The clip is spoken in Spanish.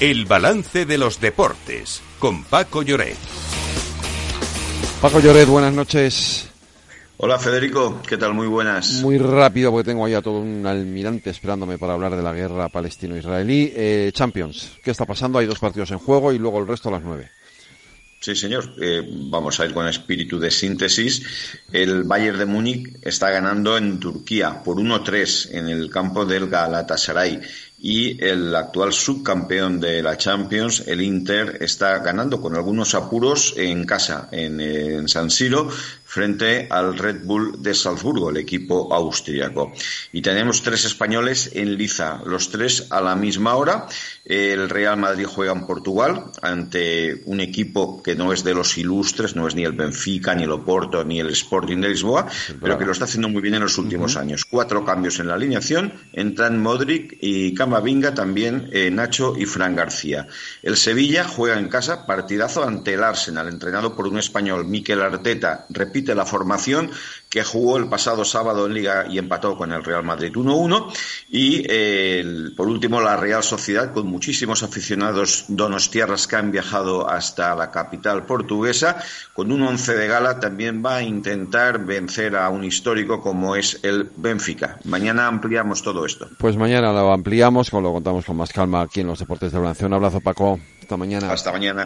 El balance de los deportes con Paco Lloret. Paco Lloret, buenas noches. Hola Federico, ¿qué tal? Muy buenas. Muy rápido porque tengo ya todo un almirante esperándome para hablar de la guerra palestino-israelí. Eh, Champions, ¿qué está pasando? Hay dos partidos en juego y luego el resto a las nueve. Sí, señor. Eh, vamos a ir con espíritu de síntesis. El Bayern de Múnich está ganando en Turquía por 1-3 en el campo del Galatasaray y el actual subcampeón de la Champions, el Inter, está ganando con algunos apuros en casa, en, San Siro, frente al Red Bull de Salzburgo, el equipo austríaco. Y tenemos tres españoles en liza, los tres a la misma hora. El Real Madrid juega en Portugal ante un equipo que no es de los ilustres, no es ni el Benfica, ni el Oporto, ni el Sporting de Lisboa, pero que lo está haciendo muy bien en los últimos años. Cuatro cambios en la alineación, entran Modric y Camavinga, también eh, Nacho y Fran García. El Sevilla juega en casa, partidazo ante el Arsenal, entrenado por un español, Miquel Arteta, repite la formación que jugó el pasado sábado en Liga y empató con el Real Madrid 1-1. Y por último, la Real Sociedad, con muchísimos aficionados donostiarras que han viajado hasta la capital portuguesa, con un once de gala, también va a intentar vencer a un histórico como es el Benfica. Mañana ampliamos todo esto. Pues mañana lo ampliamos, lo contamos con más calma aquí en los Deportes de Blanción. Un abrazo, Paco. Hasta mañana. Hasta mañana.